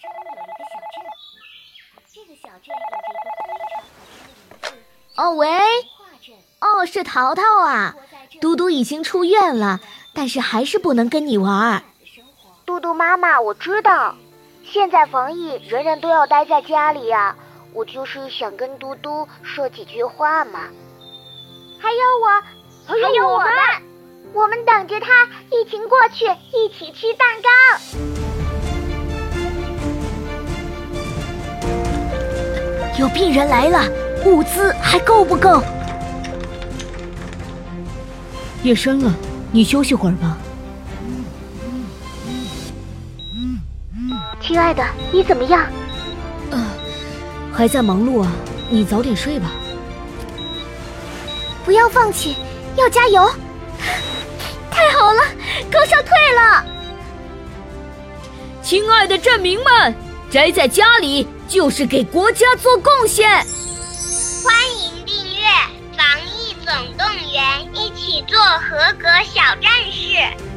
州有一个小镇，这个小镇有着一个非常好听的名字。哦喂，哦是淘淘啊，嘟嘟已经出院了，但是还是不能跟你玩。嘟嘟妈妈，我知道，现在防疫，人人都要待在家里呀。我就是想跟嘟嘟说几句话嘛。还有我，还有我们，我们等着他疫情过去，一起吃蛋糕。有病人来了，物资还够不够？夜深了，你休息会儿吧。亲爱的，你怎么样？呃，还在忙碌啊，你早点睡吧。不要放弃，要加油！太好了，高烧退了。亲爱的镇民们，宅在家里就是给国家做贡献。欢迎订阅《防疫总动员》，一起做合格小战士。